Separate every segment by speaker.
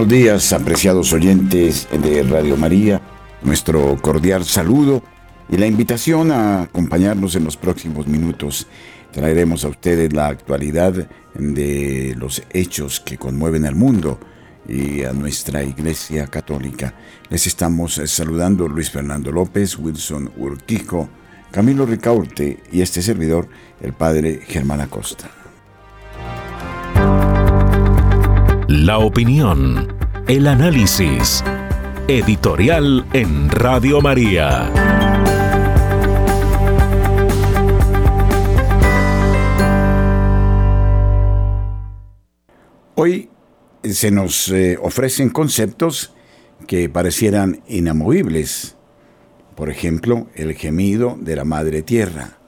Speaker 1: Buenos días, apreciados oyentes de Radio María. Nuestro cordial saludo y la invitación a acompañarnos en los próximos minutos. Traeremos a ustedes la actualidad de los hechos que conmueven al mundo y a nuestra Iglesia Católica. Les estamos saludando Luis Fernando López, Wilson Urquijo, Camilo Ricaurte y este servidor, el Padre Germán Acosta.
Speaker 2: La opinión, el análisis. Editorial en Radio María.
Speaker 1: Hoy se nos eh, ofrecen conceptos que parecieran inamovibles. Por ejemplo, el gemido de la madre tierra,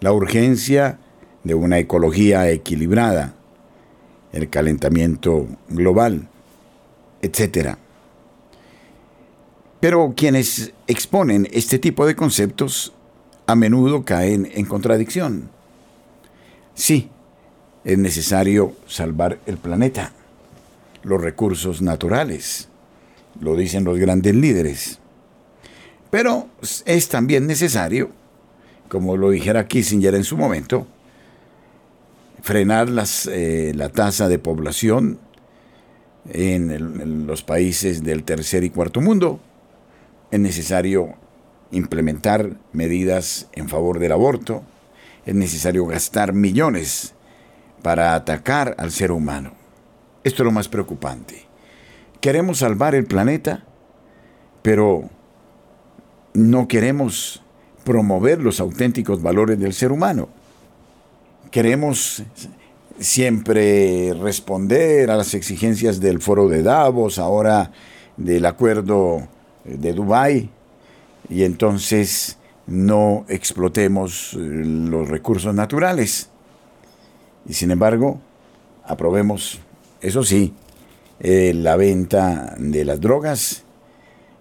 Speaker 1: la urgencia de una ecología equilibrada, el calentamiento global, etc. Pero quienes exponen este tipo de conceptos a menudo caen en contradicción. Sí, es necesario salvar el planeta, los recursos naturales, lo dicen los grandes líderes. Pero es también necesario, como lo dijera Kissinger en su momento, frenar las, eh, la tasa de población en, en los países del tercer y cuarto mundo. Es necesario implementar medidas en favor del aborto. Es necesario gastar millones para atacar al ser humano. Esto es lo más preocupante. Queremos salvar el planeta, pero no queremos promover los auténticos valores del ser humano queremos siempre responder a las exigencias del foro de Davos, ahora del acuerdo de Dubái, y entonces no explotemos eh, los recursos naturales. Y sin embargo, aprobemos, eso sí, eh, la venta de las drogas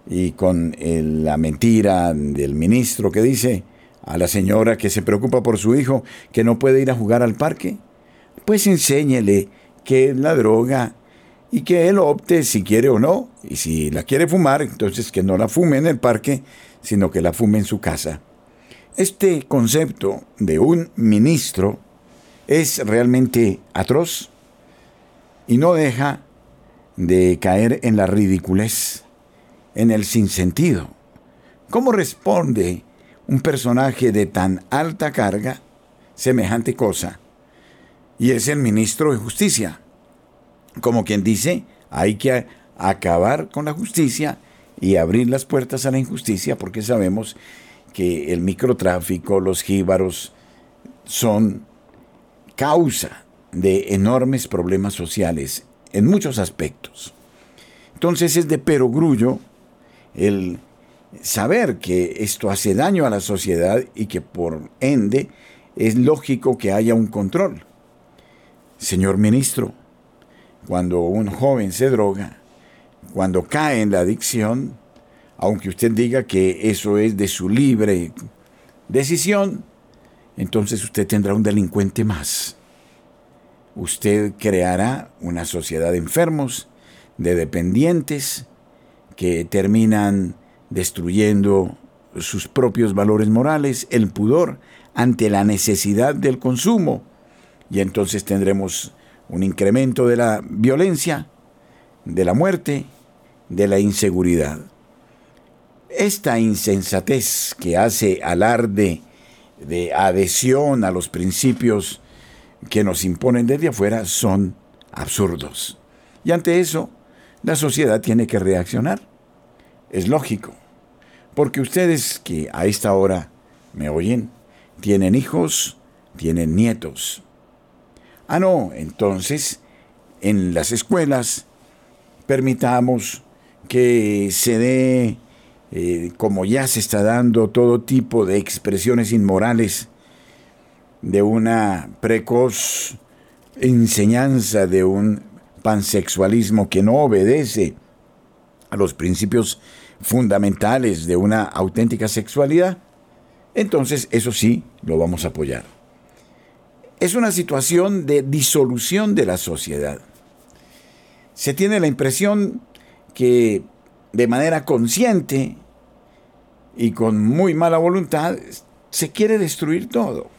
Speaker 1: y con eh, la mentira del ministro que dice, a la señora que se preocupa por su hijo que no puede ir a jugar al parque? Pues enséñele qué es la droga y que él opte si quiere o no. Y si la quiere fumar, entonces que no la fume en el parque, sino que la fume en su casa. Este concepto de un ministro es realmente atroz y no deja de caer en la ridiculez, en el sinsentido. ¿Cómo responde un personaje de tan alta carga semejante cosa. Y es el ministro de Justicia. Como quien dice, hay que acabar con la justicia y abrir las puertas a la injusticia porque sabemos que el microtráfico, los jíbaros, son causa de enormes problemas sociales en muchos aspectos. Entonces es de perogrullo el saber que esto hace daño a la sociedad y que por ende es lógico que haya un control. Señor ministro, cuando un joven se droga, cuando cae en la adicción, aunque usted diga que eso es de su libre decisión, entonces usted tendrá un delincuente más. Usted creará una sociedad de enfermos, de dependientes, que terminan destruyendo sus propios valores morales, el pudor ante la necesidad del consumo, y entonces tendremos un incremento de la violencia, de la muerte, de la inseguridad. Esta insensatez que hace alarde de adhesión a los principios que nos imponen desde afuera son absurdos. Y ante eso, la sociedad tiene que reaccionar. Es lógico. Porque ustedes que a esta hora me oyen, tienen hijos, tienen nietos. Ah, no, entonces, en las escuelas, permitamos que se dé, eh, como ya se está dando, todo tipo de expresiones inmorales de una precoz enseñanza de un pansexualismo que no obedece a los principios fundamentales de una auténtica sexualidad, entonces eso sí lo vamos a apoyar. Es una situación de disolución de la sociedad. Se tiene la impresión que de manera consciente y con muy mala voluntad se quiere destruir todo.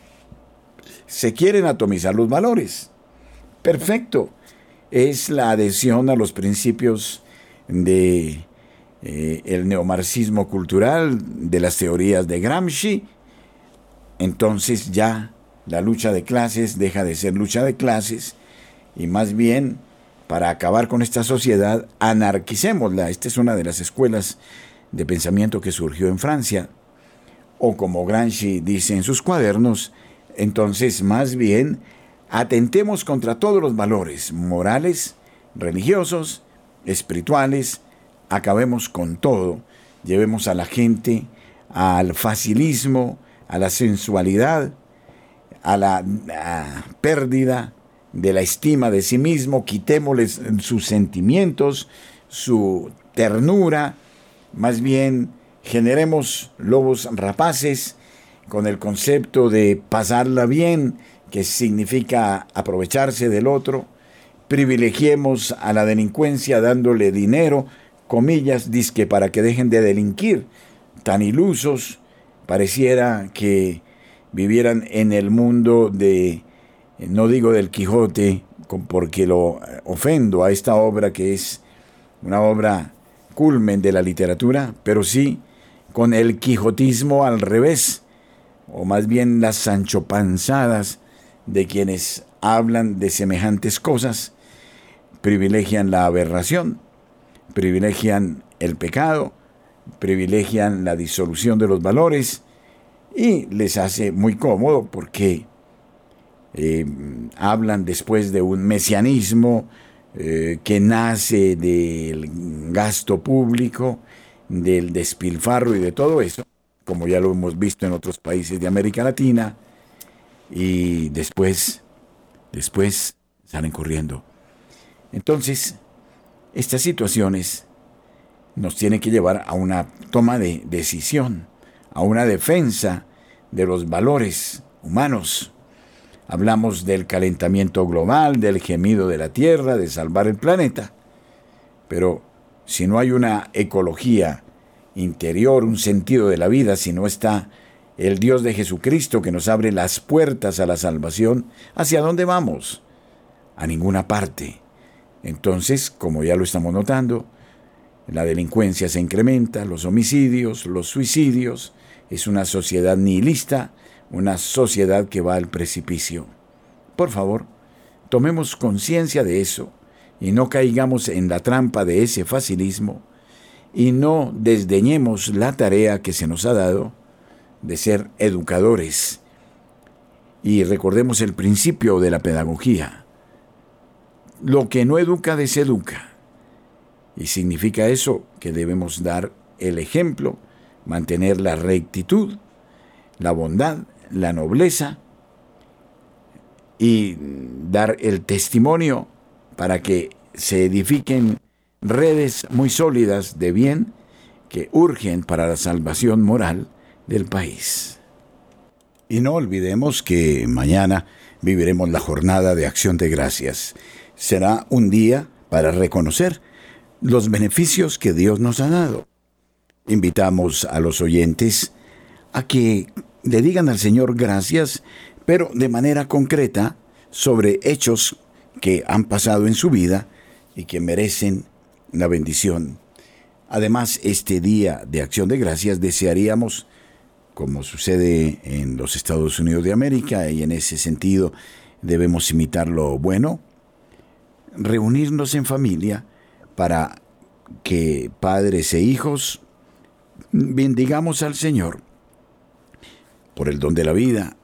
Speaker 1: Se quieren atomizar los valores. Perfecto. Es la adhesión a los principios de eh, el neomarxismo cultural, de las teorías de Gramsci, entonces ya la lucha de clases deja de ser lucha de clases y más bien para acabar con esta sociedad anarquicémosla. Esta es una de las escuelas de pensamiento que surgió en Francia. O como Gramsci dice en sus cuadernos, entonces más bien atentemos contra todos los valores morales, religiosos, espirituales, acabemos con todo, llevemos a la gente al facilismo, a la sensualidad, a la pérdida de la estima de sí mismo, quitémosles sus sentimientos, su ternura, más bien generemos lobos rapaces con el concepto de pasarla bien, que significa aprovecharse del otro, privilegiemos a la delincuencia dándole dinero, comillas, disque para que dejen de delinquir, tan ilusos, pareciera que vivieran en el mundo de, no digo del Quijote, porque lo ofendo a esta obra que es una obra culmen de la literatura, pero sí con el quijotismo al revés, o más bien las sanchopanzadas de quienes hablan de semejantes cosas, privilegian la aberración, privilegian el pecado, privilegian la disolución de los valores y les hace muy cómodo porque eh, hablan después de un mesianismo eh, que nace del gasto público, del despilfarro y de todo eso, como ya lo hemos visto en otros países de América Latina, y después, después salen corriendo. Entonces, estas situaciones nos tienen que llevar a una toma de decisión, a una defensa de los valores humanos. Hablamos del calentamiento global, del gemido de la Tierra, de salvar el planeta. Pero si no hay una ecología interior, un sentido de la vida, si no está el Dios de Jesucristo que nos abre las puertas a la salvación, ¿hacia dónde vamos? A ninguna parte. Entonces, como ya lo estamos notando, la delincuencia se incrementa, los homicidios, los suicidios, es una sociedad nihilista, una sociedad que va al precipicio. Por favor, tomemos conciencia de eso y no caigamos en la trampa de ese facilismo y no desdeñemos la tarea que se nos ha dado de ser educadores. Y recordemos el principio de la pedagogía. Lo que no educa deseduca. Y significa eso que debemos dar el ejemplo, mantener la rectitud, la bondad, la nobleza y dar el testimonio para que se edifiquen redes muy sólidas de bien que urgen para la salvación moral del país. Y no olvidemos que mañana viviremos la jornada de acción de gracias. Será un día para reconocer los beneficios que Dios nos ha dado. Invitamos a los oyentes a que le digan al Señor gracias, pero de manera concreta sobre hechos que han pasado en su vida y que merecen la bendición Además, este día de acción de gracias desearíamos, como sucede en los Estados Unidos de América, y en ese sentido debemos imitar lo bueno, reunirnos en familia para que padres e hijos bendigamos al Señor por el don de la vida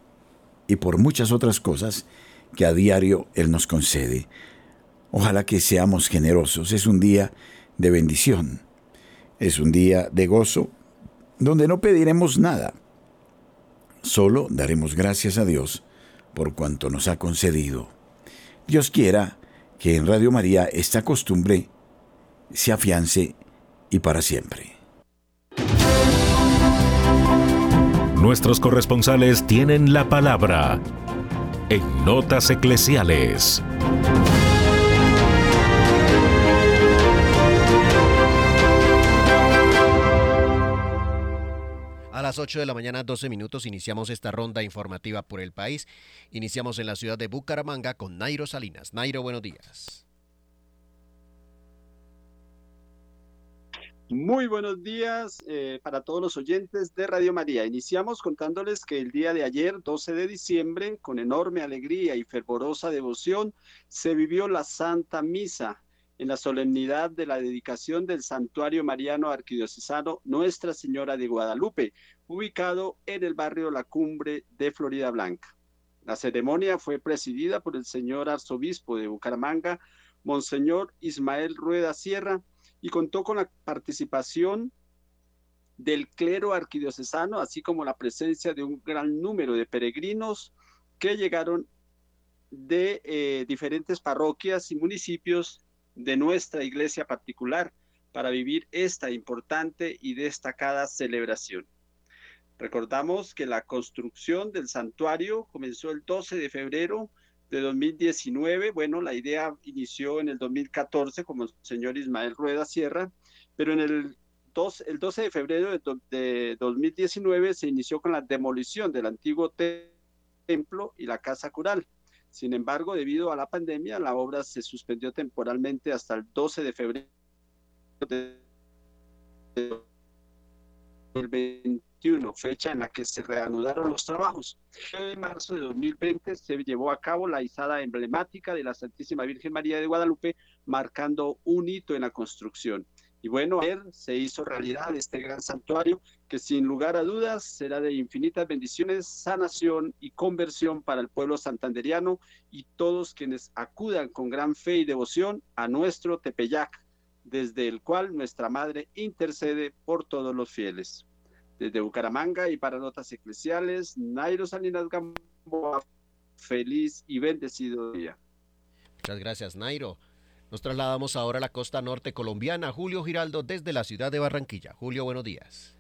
Speaker 1: y por muchas otras cosas que a diario Él nos concede. Ojalá que seamos generosos. Es un día de bendición. Es un día de gozo donde no pediremos nada. Solo daremos gracias a Dios por cuanto nos ha concedido. Dios quiera que en Radio María esta costumbre se afiance y para siempre.
Speaker 2: Nuestros corresponsales tienen la palabra en Notas Eclesiales.
Speaker 3: Las 8 de la mañana, 12 minutos, iniciamos esta ronda informativa por el país. Iniciamos en la ciudad de Bucaramanga con Nairo Salinas. Nairo, buenos días.
Speaker 4: Muy buenos días eh, para todos los oyentes de Radio María. Iniciamos contándoles que el día de ayer, 12 de diciembre, con enorme alegría y fervorosa devoción, se vivió la Santa Misa en la solemnidad de la dedicación del Santuario Mariano Arquidiocesano Nuestra Señora de Guadalupe, ubicado en el barrio La Cumbre de Florida Blanca. La ceremonia fue presidida por el señor arzobispo de Bucaramanga, Monseñor Ismael Rueda Sierra, y contó con la participación del clero arquidiocesano, así como la presencia de un gran número de peregrinos que llegaron de eh, diferentes parroquias y municipios de nuestra iglesia particular para vivir esta importante y destacada celebración. Recordamos que la construcción del santuario comenzó el 12 de febrero de 2019. Bueno, la idea inició en el 2014 como el señor Ismael Rueda Sierra, pero en el, el 12 de febrero de, de 2019 se inició con la demolición del antiguo templo y la casa cural. Sin embargo, debido a la pandemia, la obra se suspendió temporalmente hasta el 12 de febrero del fecha en la que se reanudaron los trabajos. En marzo de 2020 se llevó a cabo la izada emblemática de la Santísima Virgen María de Guadalupe, marcando un hito en la construcción. Y bueno, ayer se hizo realidad este gran santuario que sin lugar a dudas será de infinitas bendiciones, sanación y conversión para el pueblo santanderiano y todos quienes acudan con gran fe y devoción a nuestro Tepeyac, desde el cual nuestra Madre intercede por todos los fieles. Desde Bucaramanga y para Notas Eclesiales, Nairo Salinas Gamboa, feliz y bendecido día.
Speaker 3: Muchas gracias, Nairo. Nos trasladamos ahora a la costa norte colombiana. Julio Giraldo desde la ciudad de Barranquilla. Julio, buenos días.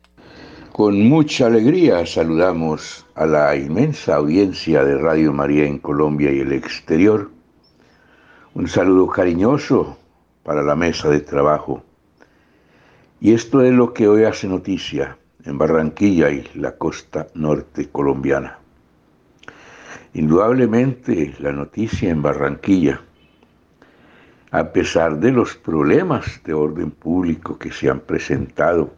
Speaker 5: Con mucha alegría saludamos a la inmensa audiencia de Radio María en Colombia y el exterior. Un saludo cariñoso para la mesa de trabajo. Y esto es lo que hoy hace noticia en Barranquilla y la costa norte colombiana. Indudablemente la noticia en Barranquilla, a pesar de los problemas de orden público que se han presentado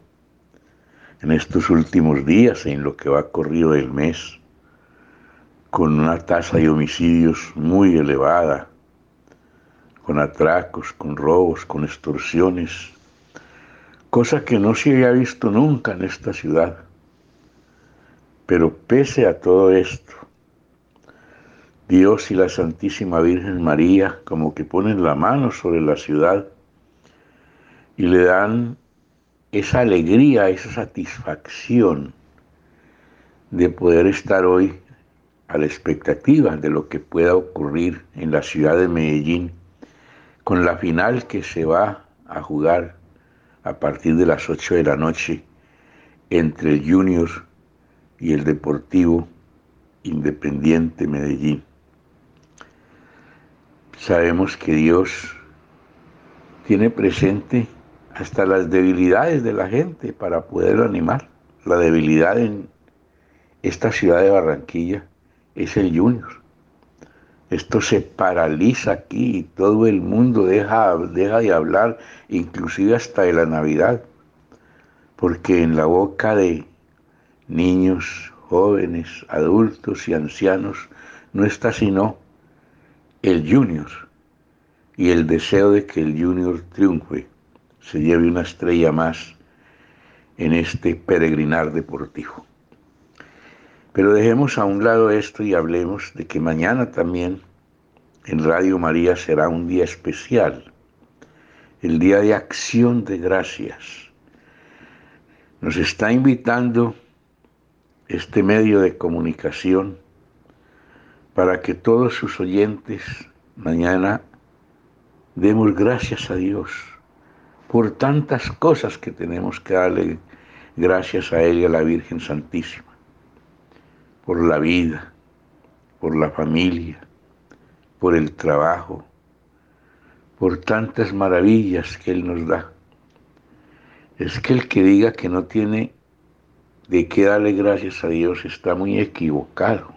Speaker 5: en estos últimos días, en lo que va corrido del mes, con una tasa de homicidios muy elevada, con atracos, con robos, con extorsiones, cosa que no se había visto nunca en esta ciudad. Pero pese a todo esto, Dios y la Santísima Virgen María como que ponen la mano sobre la ciudad y le dan esa alegría, esa satisfacción de poder estar hoy a la expectativa de lo que pueda ocurrir en la ciudad de Medellín con la final que se va a jugar a partir de las 8 de la noche entre el Junior y el Deportivo Independiente Medellín. Sabemos que Dios tiene presente hasta las debilidades de la gente para poder animar. La debilidad en esta ciudad de Barranquilla es el Junior. Esto se paraliza aquí y todo el mundo deja, deja de hablar, inclusive hasta de la Navidad, porque en la boca de niños, jóvenes, adultos y ancianos no está sino el junior y el deseo de que el junior triunfe, se lleve una estrella más en este peregrinar deportivo. Pero dejemos a un lado esto y hablemos de que mañana también en Radio María será un día especial, el día de acción de gracias. Nos está invitando este medio de comunicación para que todos sus oyentes mañana demos gracias a Dios por tantas cosas que tenemos que darle gracias a Él y a la Virgen Santísima, por la vida, por la familia, por el trabajo, por tantas maravillas que Él nos da. Es que el que diga que no tiene de qué darle gracias a Dios está muy equivocado.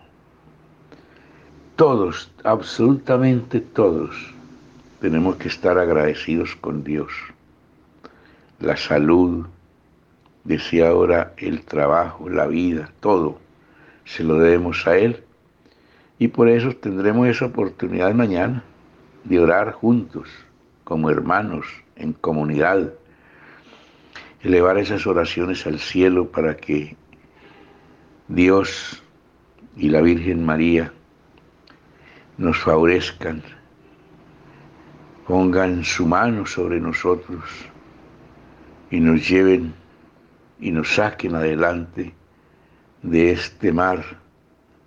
Speaker 5: Todos, absolutamente todos, tenemos que estar agradecidos con Dios. La salud, decía ahora el trabajo, la vida, todo, se lo debemos a Él. Y por eso tendremos esa oportunidad mañana de orar juntos, como hermanos, en comunidad, elevar esas oraciones al cielo para que Dios y la Virgen María nos favorezcan, pongan su mano sobre nosotros y nos lleven y nos saquen adelante de este mar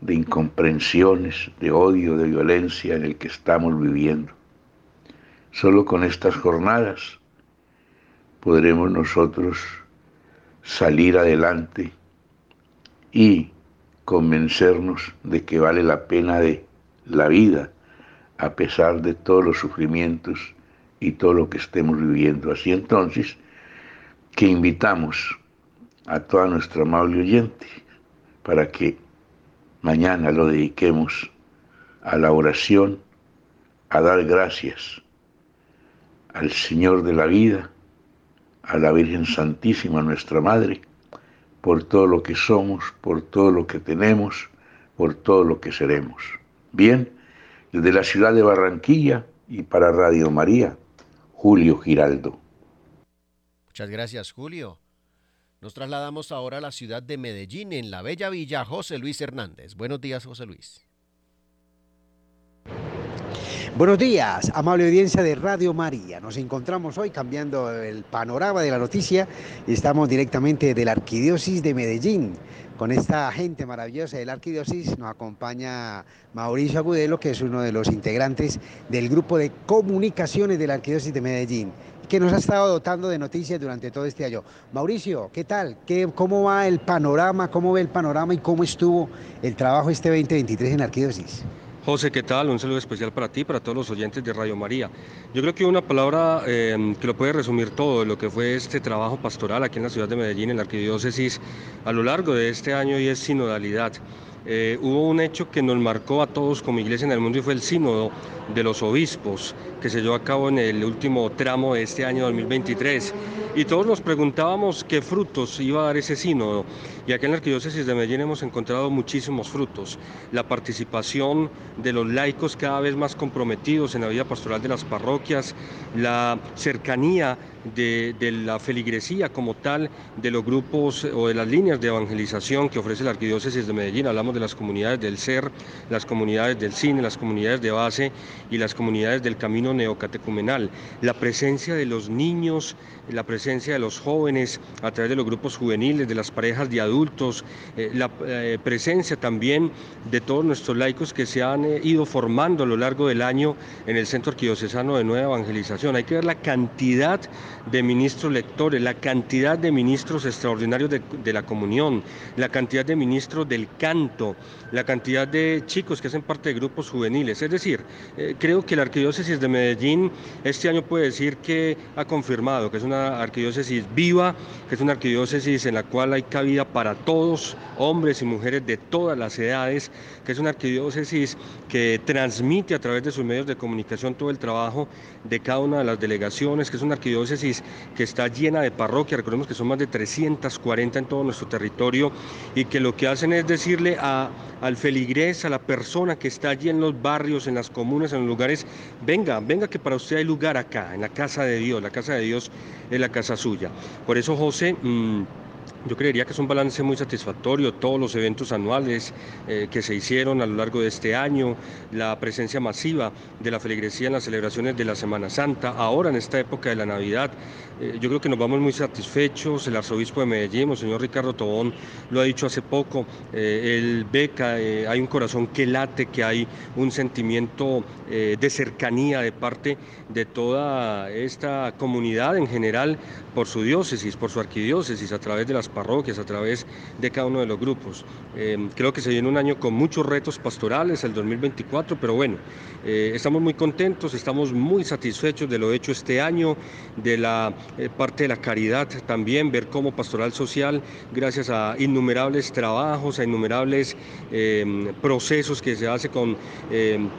Speaker 5: de incomprensiones, de odio, de violencia en el que estamos viviendo. Solo con estas jornadas podremos nosotros salir adelante y convencernos de que vale la pena de la vida a pesar de todos los sufrimientos y todo lo que estemos viviendo. Así entonces, que invitamos a toda nuestra amable oyente para que mañana lo dediquemos a la oración, a dar gracias al Señor de la vida, a la Virgen Santísima, nuestra Madre, por todo lo que somos, por todo lo que tenemos, por todo lo que seremos. Bien, desde la ciudad de Barranquilla y para Radio María, Julio Giraldo.
Speaker 3: Muchas gracias, Julio. Nos trasladamos ahora a la ciudad de Medellín, en la bella villa José Luis Hernández. Buenos días, José Luis.
Speaker 6: Buenos días, amable audiencia de Radio María. Nos encontramos hoy cambiando el panorama de la noticia y estamos directamente de la Arquidiócesis de Medellín. Con esta gente maravillosa de la Arquidiócesis nos acompaña Mauricio Agudelo, que es uno de los integrantes del grupo de comunicaciones de la Arquidiócesis de Medellín que nos ha estado dotando de noticias durante todo este año. Mauricio, ¿qué tal? ¿Qué, ¿Cómo va el panorama? ¿Cómo ve el panorama y cómo estuvo el trabajo este 2023 en la Arquidiócesis?
Speaker 7: José, ¿qué tal? Un saludo especial para ti, para todos los oyentes de Radio María. Yo creo que una palabra eh, que lo puede resumir todo, lo que fue este trabajo pastoral aquí en la ciudad de Medellín, en la arquidiócesis, a lo largo de este año y es sinodalidad. Eh, hubo un hecho que nos marcó a todos como iglesia en el mundo y fue el sínodo de los obispos que se llevó a cabo en el último tramo de este año 2023. Y todos nos preguntábamos qué frutos iba a dar ese sínodo. Y aquí en la Arquidiócesis de Medellín hemos encontrado muchísimos frutos. La participación de los laicos cada vez más comprometidos en la vida pastoral de las parroquias, la cercanía de, la feligresía como tal, de los grupos o de las líneas de evangelización que ofrece la Arquidiócesis de Medellín. Hablamos de las comunidades del SER, las comunidades del cine, las comunidades de base y las comunidades del camino neocatecumenal. La presencia de los niños, la presencia de los jóvenes a través de los grupos juveniles, de las parejas de adultos, eh, la eh, presencia también de todos nuestros laicos que se han eh, ido formando a lo largo del año en el Centro Arquidiocesano de Nueva Evangelización. Hay que ver la cantidad de ministros lectores, la cantidad de ministros extraordinarios de, la comunión, la cantidad de ministros del canto, la cantidad de chicos que hacen parte de grupos juveniles. Es decir, creo que la Arquidiócesis de Medellín este año puede decir que ha confirmado que es una arquidiócesis viva, que es una arquidiócesis en la cual hay cabida para todos, hombres y mujeres de todas las edades, que es una arquidiócesis que transmite a través de sus medios de comunicación todo el trabajo de cada una de las delegaciones, que es una arquidiócesis que está llena de parroquias, recordemos que son más de 340 en todo nuestro territorio y que lo que hacen es decirle a, al feligrés, a la persona que está allí en los barrios, en las comunas, en los lugares, venga, venga que para usted hay lugar acá, en la casa de Dios, la casa de Dios es la casa suya. Por eso José... Mm, yo creería que es un balance muy satisfactorio, todos los eventos anuales eh, que se hicieron a lo largo de este año, la presencia masiva de la feligresía en las celebraciones de la Semana Santa, ahora en esta época de la Navidad, eh, yo creo que nos vamos muy satisfechos, el arzobispo de Medellín, el señor Ricardo Tobón, lo ha dicho hace poco, eh, el beca, hay un corazón que late, que hay un sentimiento de cercanía de parte de toda esta comunidad en general por su diócesis, por su arquidiócesis, a través de las parroquias, a través de cada uno de los grupos. Eh, creo que se viene un año con muchos retos pastorales, el 2024, pero bueno, eh, estamos muy contentos, estamos muy satisfechos de lo hecho este año, de la eh, parte de la caridad también, ver cómo Pastoral Social, gracias a innumerables trabajos, a innumerables procesos que se hace con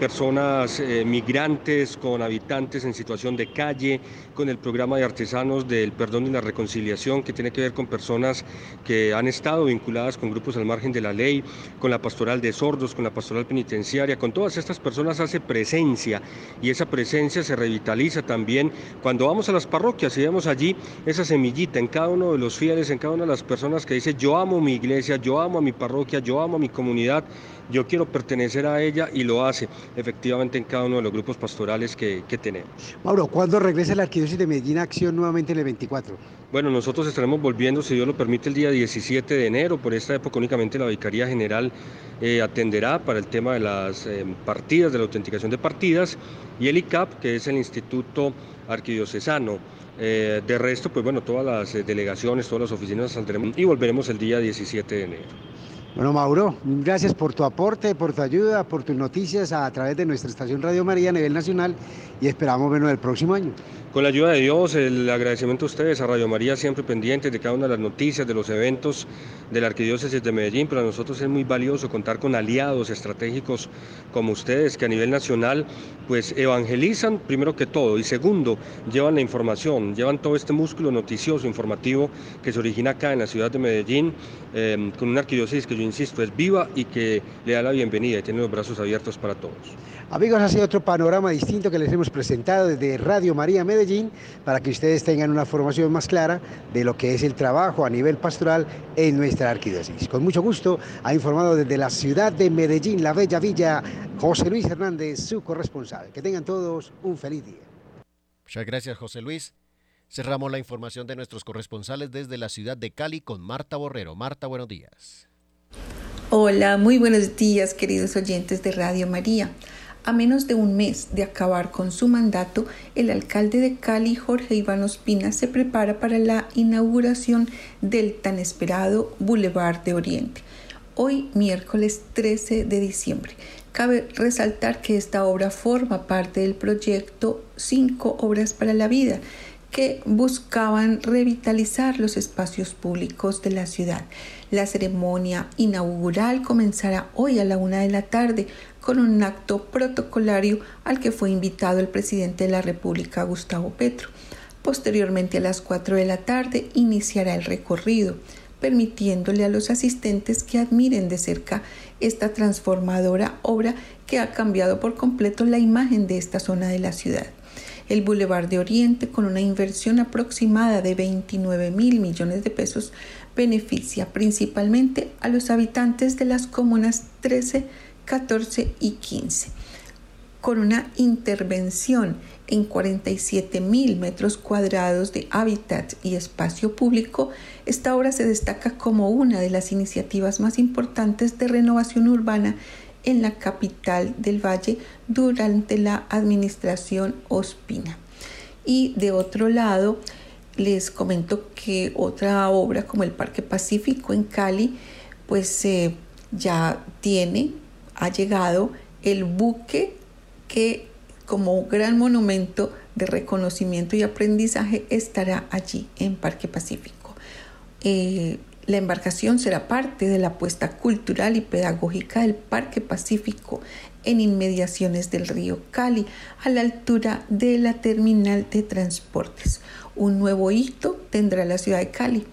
Speaker 7: personas migrantes, con habitantes en situación de calle, con el programa de artesanos del perdón y la reconciliación que tiene que ver con personas que han estado vinculadas con grupos al margen de la ley, con la pastoral de sordos, con la pastoral penitenciaria, con todas estas personas hace presencia y esa presencia se revitaliza también cuando vamos a las parroquias y vemos allí esa semillita en cada uno de los fieles, en cada una de las personas que dice yo amo mi iglesia, yo amo a mi parroquia, yo amo a mi comunidad, yo quiero pertenecer a ella y lo hace efectivamente en cada uno de los grupos pastorales que, que tenemos.
Speaker 6: Mauro, ¿cuándo regresa la Arquidiócesis de Medellín a acción nuevamente en el 24?
Speaker 7: Bueno, nosotros estaremos volviendo, si Dios lo permite, el día 17 de enero. Por esta época únicamente la Vicaría General eh, atenderá para el tema de las eh, partidas, de la autenticación de partidas, y el ICAP, que es el Instituto Arquidiocesano. Eh, de resto, pues bueno, todas las delegaciones, todas las oficinas saldremos y volveremos el día 17 de enero.
Speaker 6: Bueno, Mauro, gracias por tu aporte, por tu ayuda, por tus noticias a través de nuestra estación Radio María a nivel nacional y esperamos vernos el próximo año.
Speaker 7: Con la ayuda de Dios, el agradecimiento a ustedes, a Radio María, siempre pendientes de cada una de las noticias, de los eventos de la Arquidiócesis de Medellín. Para nosotros es muy valioso contar con aliados estratégicos como ustedes, que a nivel nacional pues evangelizan primero que todo y segundo, llevan la información, llevan todo este músculo noticioso, informativo que se origina acá en la ciudad de Medellín, eh, con una arquidiócesis que yo insisto es viva y que le da la bienvenida y tiene los brazos abiertos para todos.
Speaker 6: Amigos, ha sido otro panorama distinto que les hemos presentado desde Radio María Medellín para que ustedes tengan una formación más clara de lo que es el trabajo a nivel pastoral en nuestra arquidiócesis. Con mucho gusto ha informado desde la ciudad de Medellín, la bella villa, José Luis Hernández, su corresponsal. Que tengan todos un feliz día.
Speaker 3: Muchas gracias, José Luis. Cerramos la información de nuestros corresponsales desde la ciudad de Cali con Marta Borrero. Marta, buenos días.
Speaker 8: Hola, muy buenos días, queridos oyentes de Radio María. A menos de un mes de acabar con su mandato, el alcalde de Cali, Jorge Iván Ospina, se prepara para la inauguración del tan esperado Boulevard de Oriente. Hoy, miércoles 13 de diciembre. Cabe resaltar que esta obra forma parte del proyecto Cinco Obras para la Vida, que buscaban revitalizar los espacios públicos de la ciudad. La ceremonia inaugural comenzará hoy a la una de la tarde con un acto protocolario al que fue invitado el presidente de la República, Gustavo Petro. Posteriormente a las 4 de la tarde iniciará el recorrido, permitiéndole a los asistentes que admiren de cerca esta transformadora obra que ha cambiado por completo la imagen de esta zona de la ciudad. El Boulevard de Oriente, con una inversión aproximada de 29 mil millones de pesos, beneficia principalmente a los habitantes de las comunas 13, 14 y 15, con una intervención en 47 mil metros cuadrados de hábitat y espacio público, esta obra se destaca como una de las iniciativas más importantes de renovación urbana en la capital del valle durante la administración Ospina. Y de otro lado, les comento que otra obra como el Parque Pacífico en Cali, pues eh, ya tiene, ha llegado el buque que como gran monumento de reconocimiento y aprendizaje estará allí en Parque Pacífico. Eh, la embarcación será parte de la apuesta cultural y pedagógica del Parque Pacífico en inmediaciones del río Cali, a la altura de la terminal de transportes. Un nuevo hito tendrá la ciudad de Cali.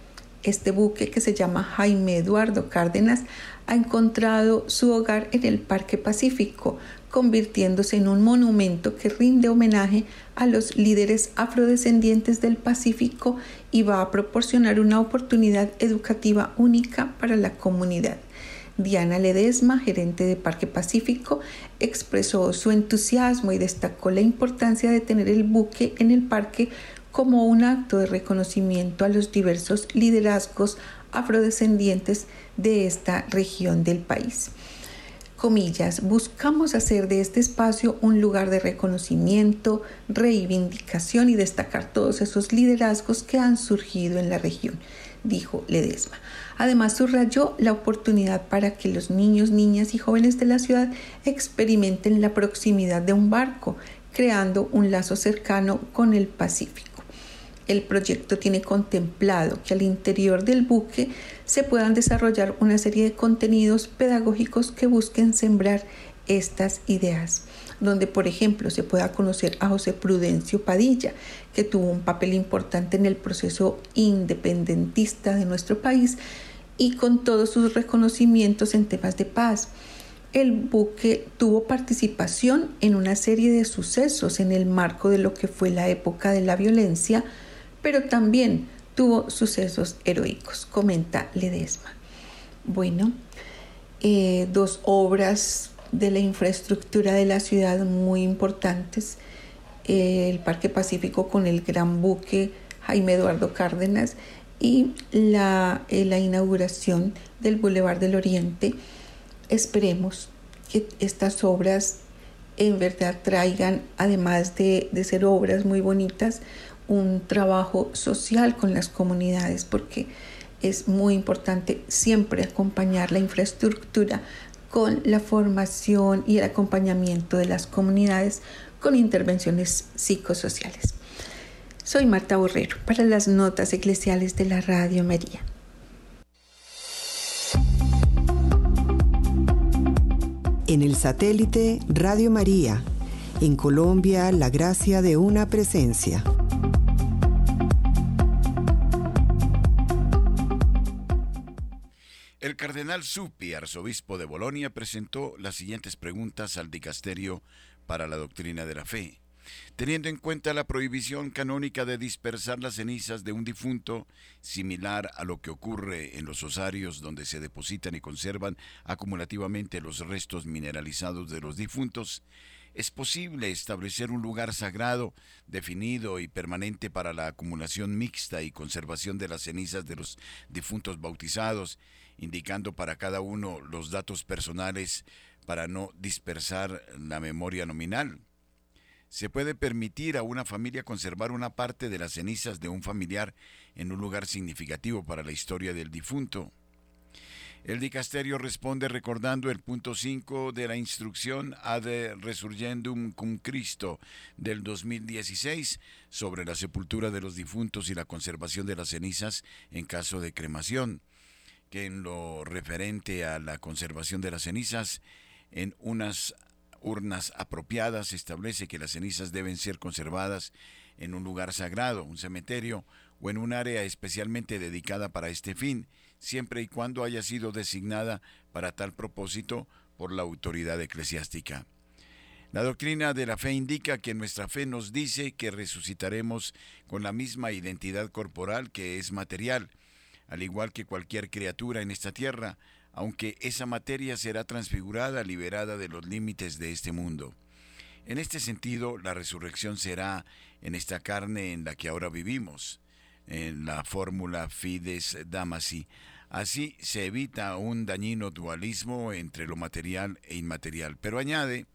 Speaker 8: Este buque, que se llama Jaime Eduardo Cárdenas, ha encontrado su hogar en el Parque Pacífico, convirtiéndose en un monumento que rinde homenaje a los líderes afrodescendientes del Pacífico y va a proporcionar una oportunidad educativa única para la comunidad. Diana Ledesma, gerente de Parque Pacífico, expresó su entusiasmo y destacó la importancia de tener el buque en el parque como un acto de reconocimiento a los diversos liderazgos afrodescendientes de esta región del país. Comillas, buscamos hacer de este espacio un lugar de reconocimiento, reivindicación y destacar todos esos liderazgos que han surgido en la región, dijo Ledesma. Además, subrayó la oportunidad para que los niños, niñas y jóvenes de la ciudad experimenten la proximidad de un barco, creando un lazo cercano con el Pacífico. El proyecto tiene contemplado que al interior del buque se puedan desarrollar una serie de contenidos pedagógicos que busquen sembrar estas ideas donde por ejemplo se pueda conocer a José Prudencio Padilla, que tuvo un papel importante en el proceso independentista de nuestro país y con todos sus reconocimientos en temas de paz. El buque tuvo participación en una serie de sucesos en el marco de lo que fue la época de la violencia, pero también tuvo sucesos heroicos, comenta Ledesma. Bueno, eh, dos obras de la infraestructura de la ciudad muy importantes, el Parque Pacífico con el gran buque Jaime Eduardo Cárdenas y la, eh, la inauguración del Boulevard del Oriente. Esperemos que estas obras en verdad traigan, además de, de, ser obras muy bonitas, un trabajo social con las comunidades, porque es muy importante siempre acompañar la infraestructura con la formación y el acompañamiento de las comunidades con intervenciones psicosociales. Soy Marta Borrero para las notas eclesiales de la Radio María.
Speaker 9: En el satélite Radio María, en Colombia, la gracia de una presencia.
Speaker 1: El cardenal Supi, arzobispo de Bolonia, presentó las siguientes preguntas al dicasterio para la doctrina de la fe. Teniendo en cuenta la prohibición canónica de dispersar las cenizas de un difunto, similar a lo que ocurre en los osarios donde se depositan y conservan acumulativamente los restos mineralizados de los difuntos, es posible establecer un lugar sagrado, definido y permanente para la acumulación mixta y conservación de las cenizas de los difuntos bautizados, indicando para cada uno los datos personales para no dispersar la memoria nominal se puede permitir a una familia conservar una parte de las cenizas de un familiar en un lugar significativo para la historia del difunto. El dicasterio responde recordando el punto 5 de la instrucción Ad Resurgendum cum Cristo del 2016 sobre la sepultura de los difuntos y la conservación de las cenizas en caso de cremación, que en lo referente a la conservación de las cenizas en unas urnas apropiadas, establece que las cenizas deben ser conservadas en un lugar sagrado, un cementerio o en un área especialmente dedicada para este fin, siempre y cuando haya sido designada para tal propósito por la autoridad eclesiástica. La doctrina de la fe indica que nuestra fe nos dice que resucitaremos con la misma identidad corporal que es material, al igual que cualquier criatura en esta tierra, aunque esa materia será transfigurada, liberada de los límites de este mundo. En este sentido, la resurrección será en esta carne en la que ahora vivimos, en la fórmula Fides Damasi. Así se evita un dañino dualismo entre lo material e inmaterial. Pero añade,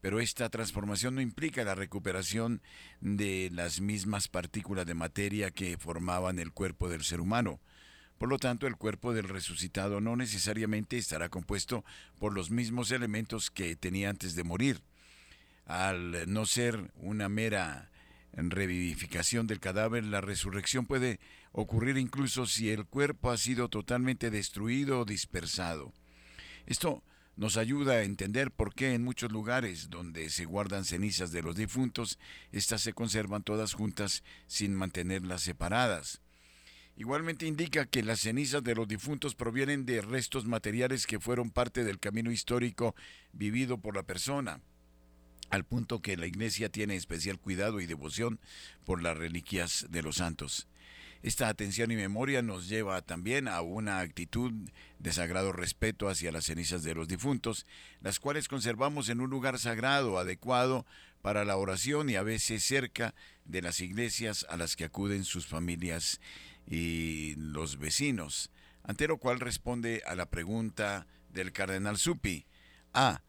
Speaker 1: pero esta transformación no implica la recuperación de las mismas partículas de materia que formaban el cuerpo del ser humano, por lo tanto, el cuerpo del resucitado no necesariamente estará compuesto por los mismos elementos que tenía antes de morir. Al no ser una mera revivificación del cadáver, la resurrección puede ocurrir incluso si el cuerpo ha sido totalmente destruido o dispersado. Esto nos ayuda a entender por qué en muchos lugares donde se guardan cenizas de los difuntos, éstas se conservan todas juntas sin mantenerlas separadas. Igualmente indica que las cenizas de los difuntos provienen de restos materiales que fueron parte del camino histórico vivido por la persona, al punto que la Iglesia tiene especial cuidado y devoción por las reliquias de los santos. Esta atención y memoria nos lleva también a una actitud de sagrado respeto hacia las cenizas de los difuntos, las cuales conservamos en un lugar sagrado adecuado para la oración y a veces cerca de las iglesias a las que acuden sus familias y los vecinos. Ante lo cual responde a la pregunta del cardenal Supi. A.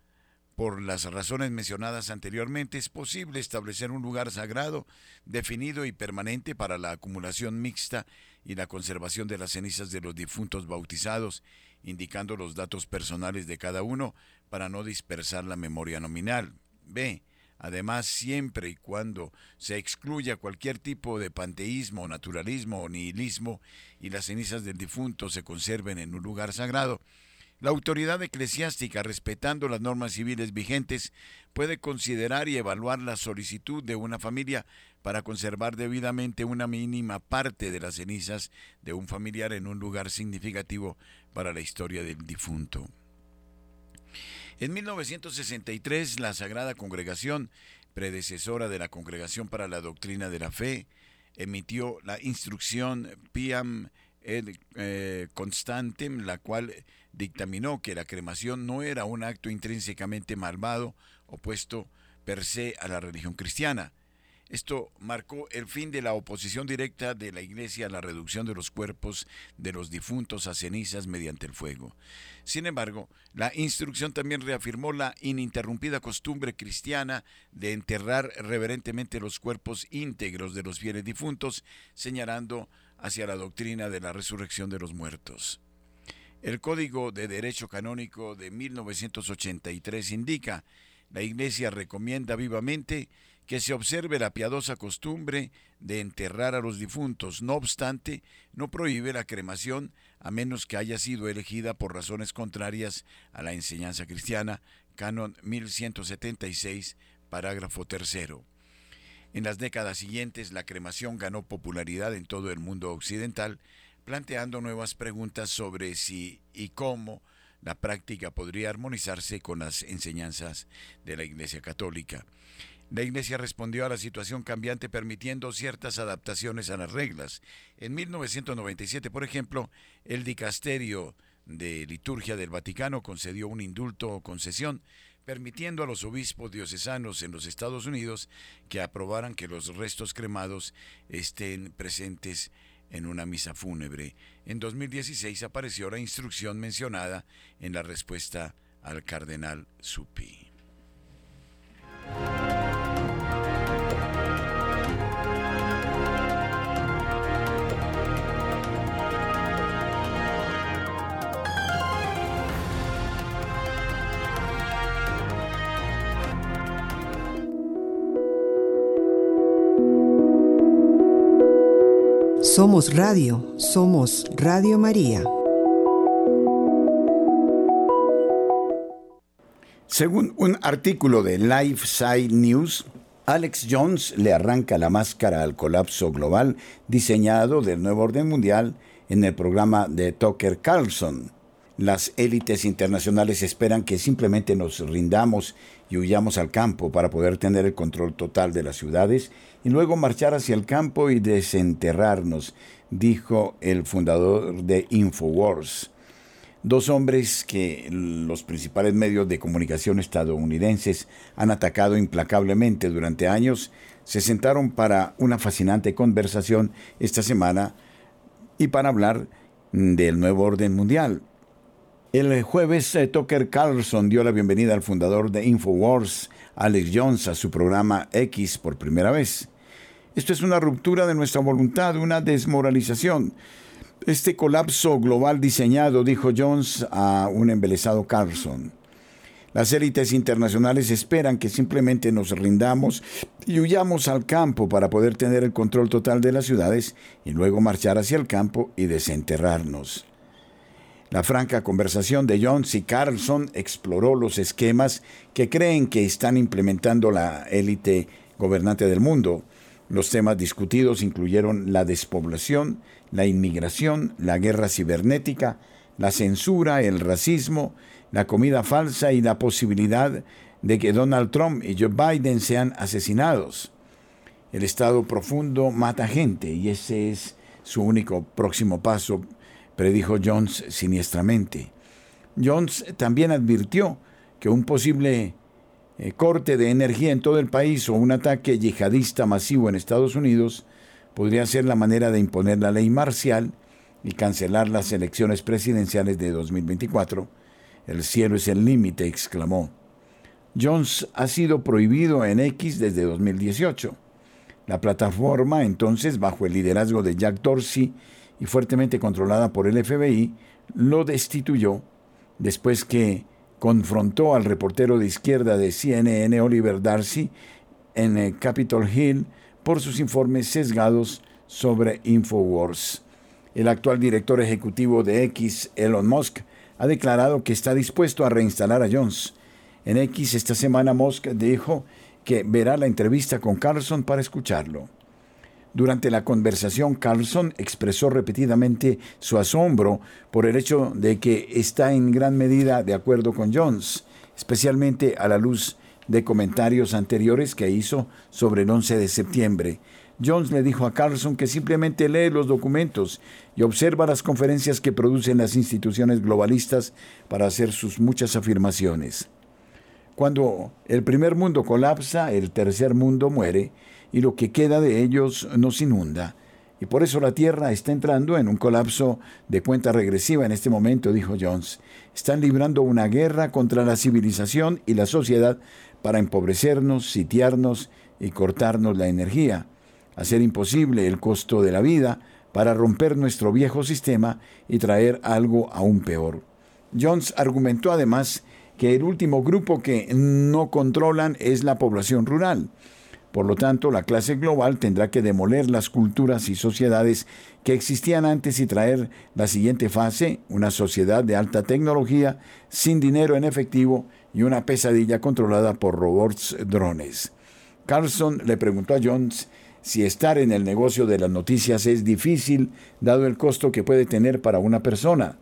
Speaker 1: Por las razones mencionadas anteriormente, es posible establecer un lugar sagrado, definido y permanente para la acumulación mixta y la conservación de las cenizas de los difuntos bautizados, indicando los datos personales de cada uno para no dispersar la memoria nominal. B. Además, siempre y cuando se excluya cualquier tipo de panteísmo, naturalismo o nihilismo y las cenizas del difunto se conserven en un lugar sagrado, la autoridad eclesiástica, respetando las normas civiles vigentes, puede considerar y evaluar la solicitud de una familia para conservar debidamente una mínima parte de las cenizas de un familiar en un lugar significativo para la historia del difunto. En 1963, la Sagrada Congregación, predecesora de la Congregación para la Doctrina de la Fe, emitió la instrucción Piam et eh, Constantem, la cual dictaminó que la cremación no era un acto intrínsecamente malvado opuesto per se a la religión cristiana. Esto marcó el fin de la oposición directa de la Iglesia a la reducción de los cuerpos de los difuntos a cenizas mediante el fuego. Sin embargo, la instrucción también reafirmó la ininterrumpida costumbre cristiana de enterrar reverentemente los cuerpos íntegros de los fieles difuntos, señalando hacia la doctrina de la resurrección de los muertos. El Código de Derecho Canónico de 1983 indica, la Iglesia recomienda vivamente que se observe la piadosa costumbre de enterrar a los difuntos. No obstante, no prohíbe la cremación a menos que haya sido elegida por razones contrarias a la enseñanza cristiana, canon 1176, parágrafo tercero. En las décadas siguientes, la cremación ganó popularidad en todo el mundo occidental, planteando nuevas preguntas sobre si y cómo la práctica podría armonizarse con las enseñanzas de la Iglesia Católica. La Iglesia respondió a la situación cambiante permitiendo ciertas adaptaciones a las reglas. En 1997, por ejemplo, el dicasterio de liturgia del Vaticano concedió un indulto o concesión permitiendo a los obispos diocesanos en los Estados Unidos que aprobaran que los restos cremados estén presentes en una misa fúnebre. En 2016 apareció la instrucción mencionada en la respuesta al cardenal Supi.
Speaker 9: Somos Radio, somos Radio María.
Speaker 1: Según un artículo de Lifeside News, Alex Jones le arranca la máscara al colapso global diseñado del nuevo orden mundial en el programa de Tucker Carlson. Las élites internacionales esperan que simplemente nos rindamos y huyamos al campo para poder tener el control total de las ciudades y luego marchar hacia el campo y desenterrarnos, dijo el fundador de Infowars. Dos hombres que los principales medios de comunicación estadounidenses han atacado implacablemente durante años se sentaron para una fascinante conversación esta semana y para hablar del nuevo orden mundial. El jueves, eh, Tucker Carlson dio la bienvenida al fundador de Infowars, Alex Jones, a su programa X por primera vez. Esto es una ruptura de nuestra voluntad, una desmoralización. Este colapso global diseñado, dijo Jones a un embelesado Carlson. Las élites internacionales esperan que simplemente nos rindamos y huyamos al campo para poder tener el control total de las ciudades y luego marchar hacia el campo y desenterrarnos. La franca conversación de Jones y Carlson exploró los esquemas que creen que están implementando la élite gobernante del mundo. Los temas discutidos incluyeron la despoblación, la inmigración, la guerra cibernética, la censura, el racismo, la comida falsa y la posibilidad de que Donald Trump y Joe Biden sean asesinados. El Estado profundo mata gente y ese es su único próximo paso predijo Jones siniestramente. Jones también advirtió que un posible eh, corte de energía en todo el país o un ataque yihadista masivo en Estados Unidos podría ser la manera de imponer la ley marcial y cancelar las elecciones presidenciales de 2024. El cielo es el límite, exclamó. Jones ha sido prohibido en X desde 2018. La plataforma, entonces, bajo el liderazgo de Jack Dorsey, y fuertemente controlada por el FBI, lo destituyó después que confrontó al reportero de izquierda de CNN Oliver Darcy en eh, Capitol Hill por sus informes sesgados sobre Infowars. El actual director ejecutivo de X, Elon Musk, ha declarado que está dispuesto a reinstalar a Jones. En X esta semana Musk dijo que verá la entrevista con Carlson para escucharlo. Durante la conversación, Carlson expresó repetidamente su asombro por el hecho de que está en gran medida de acuerdo con Jones, especialmente a la luz de comentarios anteriores que hizo sobre el 11 de septiembre. Jones le dijo a Carlson que simplemente lee los documentos y observa las conferencias que producen las instituciones globalistas para hacer sus muchas afirmaciones. Cuando el primer mundo colapsa, el tercer mundo muere y lo que queda de ellos nos inunda. Y por eso la Tierra está entrando en un colapso de cuenta regresiva en este momento, dijo Jones. Están librando una guerra contra la civilización y la sociedad para empobrecernos, sitiarnos y cortarnos la energía, hacer imposible el costo de la vida, para romper nuestro viejo sistema y traer algo aún peor. Jones argumentó además que el último grupo que no controlan es la población rural. Por lo tanto, la clase global tendrá que demoler las culturas y sociedades que existían antes y traer la siguiente fase, una sociedad de alta tecnología, sin dinero en efectivo y una pesadilla controlada por robots drones. Carlson le preguntó a Jones si estar en el negocio de las noticias es difícil dado el costo que puede tener para una persona.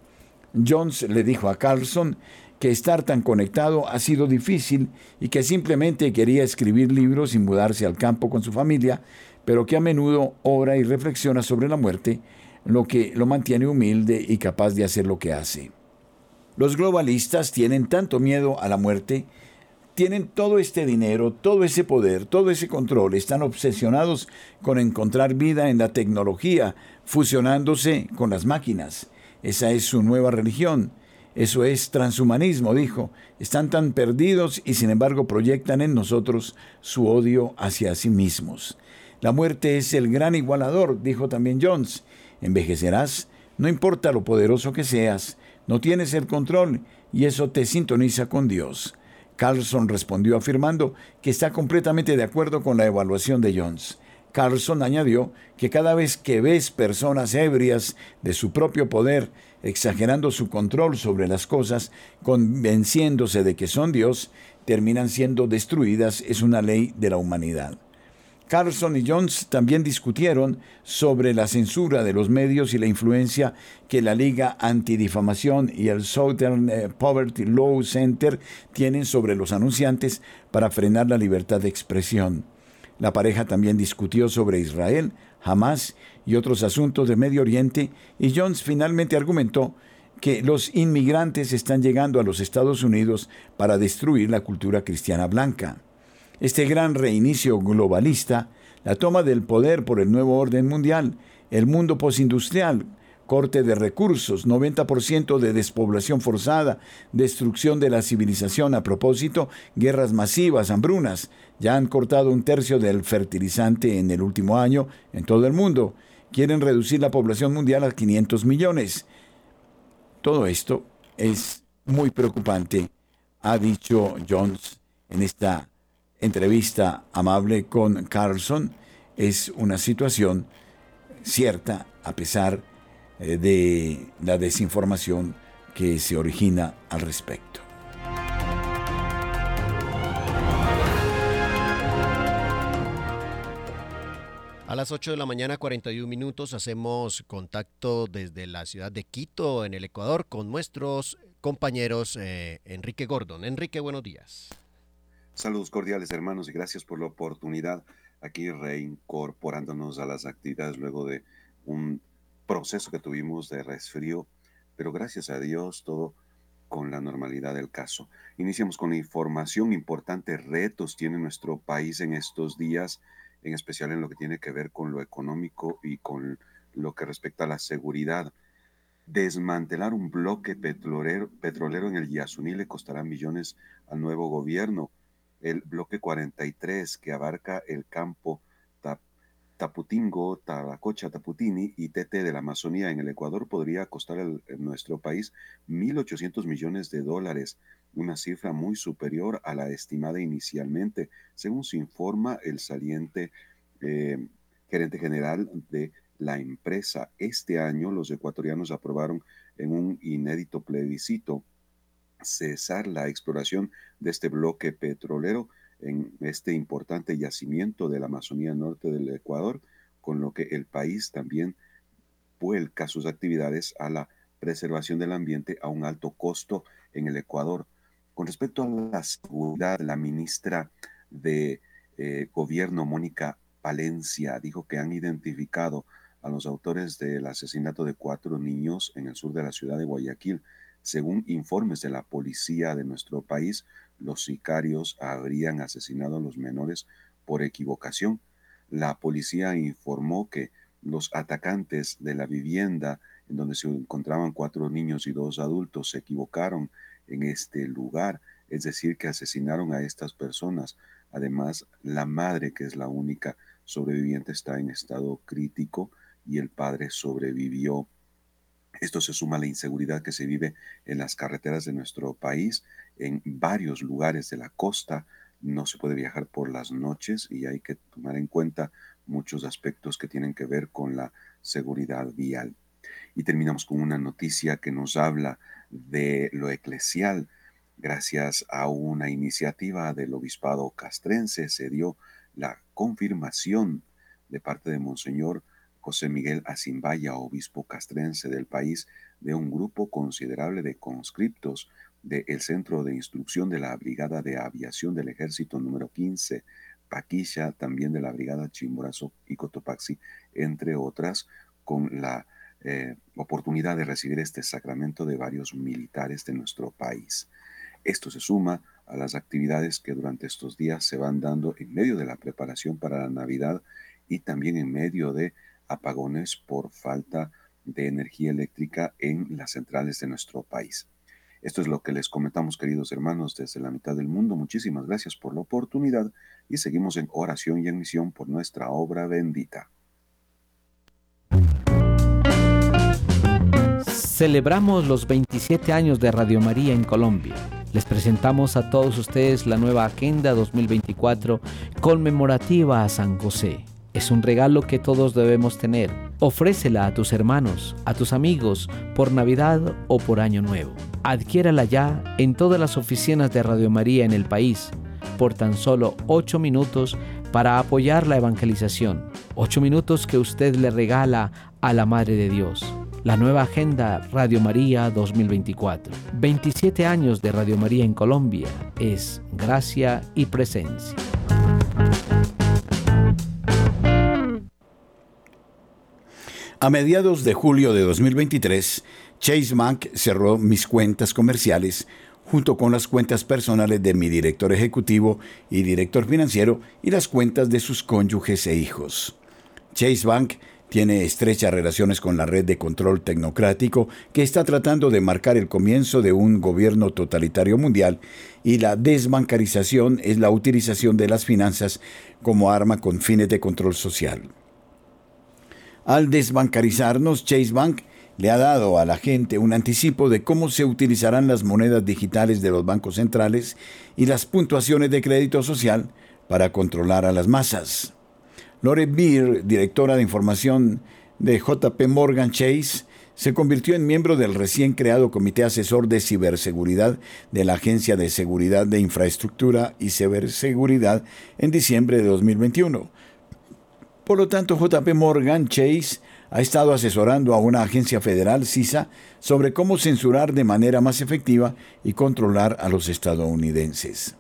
Speaker 1: Jones le dijo a Carlson que estar tan conectado ha sido difícil y que simplemente quería escribir libros y mudarse al campo con su familia, pero que a menudo ora y reflexiona sobre la muerte, lo que lo mantiene humilde y capaz de hacer lo que hace. Los globalistas tienen tanto miedo a la muerte, tienen todo este dinero, todo ese poder, todo ese control, están obsesionados con encontrar vida en la tecnología, fusionándose con las máquinas. Esa es su nueva religión eso es transhumanismo, dijo. Están tan perdidos y sin embargo proyectan en nosotros su odio hacia sí mismos. La muerte es el gran igualador, dijo también Jones. Envejecerás, no importa lo poderoso que seas, no tienes el control y eso te sintoniza con Dios. Carlson respondió afirmando que está completamente de acuerdo con la evaluación de Jones. Carlson añadió que cada vez que ves personas ebrias de su propio poder, exagerando su control sobre las cosas, convenciéndose de que son Dios, terminan siendo destruidas, es una ley de la humanidad. Carlson y Jones también discutieron sobre la censura de los medios y la influencia que la Liga Antidifamación y el Southern eh, Poverty Law Center tienen sobre los anunciantes para frenar la libertad de expresión. La pareja también discutió sobre Israel, Hamas y otros asuntos de Medio Oriente y Jones finalmente argumentó que los inmigrantes están llegando a los Estados Unidos para destruir la cultura cristiana blanca. Este gran reinicio globalista, la toma del poder por el nuevo orden mundial, el mundo postindustrial, corte de recursos, 90% de despoblación forzada, destrucción de la civilización a propósito, guerras masivas, hambrunas. Ya han cortado un tercio del fertilizante en el último año en todo el mundo. Quieren reducir la población mundial a 500 millones. Todo esto es muy preocupante ha dicho Jones en esta entrevista amable con Carlson, es una situación cierta a pesar de la desinformación que se origina al respecto.
Speaker 3: A las 8 de la mañana, 41 minutos, hacemos contacto desde la ciudad de Quito, en el Ecuador, con nuestros compañeros eh, Enrique Gordon. Enrique, buenos días.
Speaker 10: Saludos cordiales, hermanos, y gracias por la oportunidad aquí reincorporándonos a las actividades luego de un proceso que tuvimos de resfrío, pero gracias a Dios todo con la normalidad del caso. Iniciamos con la información, importantes retos tiene nuestro país en estos días en especial en lo que tiene que ver con lo económico y con lo que respecta a la seguridad. Desmantelar un bloque petrolero, en el Yasuní le costará millones al nuevo gobierno. El bloque 43, que abarca el campo Taputingo, Tabacocha, Taputini y Tete de la Amazonía en el Ecuador, podría costar a nuestro país 1.800 millones de dólares una cifra muy superior a la estimada inicialmente, según se informa el saliente eh, gerente general de la empresa. Este año los ecuatorianos aprobaron en un inédito plebiscito cesar la exploración de este bloque petrolero en este importante yacimiento de la Amazonía Norte del Ecuador, con lo que el país también vuelca sus actividades a la preservación del ambiente a un alto costo en el Ecuador. Con respecto a la seguridad, la ministra de eh, Gobierno, Mónica Palencia, dijo que han identificado a los autores del asesinato de cuatro niños en el sur de la ciudad de Guayaquil. Según informes de la policía de nuestro país, los sicarios habrían asesinado a los menores por equivocación. La policía informó que los atacantes de la vivienda en donde se encontraban cuatro niños y dos adultos se equivocaron en este lugar, es decir, que asesinaron a estas personas. Además, la madre, que es la única sobreviviente, está en estado crítico y el padre sobrevivió. Esto se suma a la inseguridad que se vive en las carreteras de nuestro país, en varios lugares de la costa. No se puede viajar por las noches y hay que tomar en cuenta muchos aspectos que tienen que ver con la seguridad vial. Y terminamos con una noticia que nos habla de lo eclesial. Gracias a una iniciativa del obispado castrense se dio la confirmación de parte de Monseñor José Miguel Asimbaya, obispo castrense del país, de un grupo considerable de conscriptos del Centro de Instrucción de la Brigada de Aviación del Ejército número 15, Paquilla, también de la Brigada Chimborazo y Cotopaxi, entre otras, con la eh, oportunidad de recibir este sacramento de varios militares de nuestro país. Esto se suma a las actividades que durante estos días se van dando en medio de la preparación para la Navidad y también en medio de apagones por falta de energía eléctrica en las centrales de nuestro país. Esto es lo que les comentamos, queridos hermanos, desde la mitad del mundo. Muchísimas gracias por la oportunidad y seguimos en oración y en misión por nuestra obra bendita.
Speaker 11: Celebramos los 27 años de Radio María en Colombia. Les presentamos a todos ustedes la nueva Agenda 2024 conmemorativa a San José. Es un regalo que todos debemos tener. Ofrécela a tus hermanos, a tus amigos, por Navidad o por Año Nuevo. Adquiérala ya en todas las oficinas de Radio María en el país por tan solo 8 minutos para apoyar la evangelización. 8 minutos que usted le regala a la Madre de Dios la nueva agenda Radio María 2024. 27 años de Radio María en Colombia es gracia y presencia.
Speaker 1: A mediados de julio de 2023, Chase Bank cerró mis cuentas comerciales junto con las cuentas personales de mi director ejecutivo y director financiero y las cuentas de sus cónyuges e hijos. Chase Bank tiene estrechas relaciones con la red de control tecnocrático que está tratando de marcar el comienzo de un gobierno totalitario mundial y la desbancarización es la utilización de las finanzas como arma con fines de control social. Al desbancarizarnos, Chase Bank le ha dado a la gente un anticipo de cómo se utilizarán las monedas digitales de los bancos centrales y las puntuaciones de crédito social para controlar a las masas. Lore Beer, directora de información de JP Morgan Chase, se convirtió en miembro del recién creado Comité Asesor de Ciberseguridad de la Agencia de Seguridad de Infraestructura y Ciberseguridad en diciembre de 2021. Por lo tanto, JP Morgan Chase ha estado asesorando a una agencia federal, CISA, sobre cómo censurar de manera más efectiva y controlar a los estadounidenses.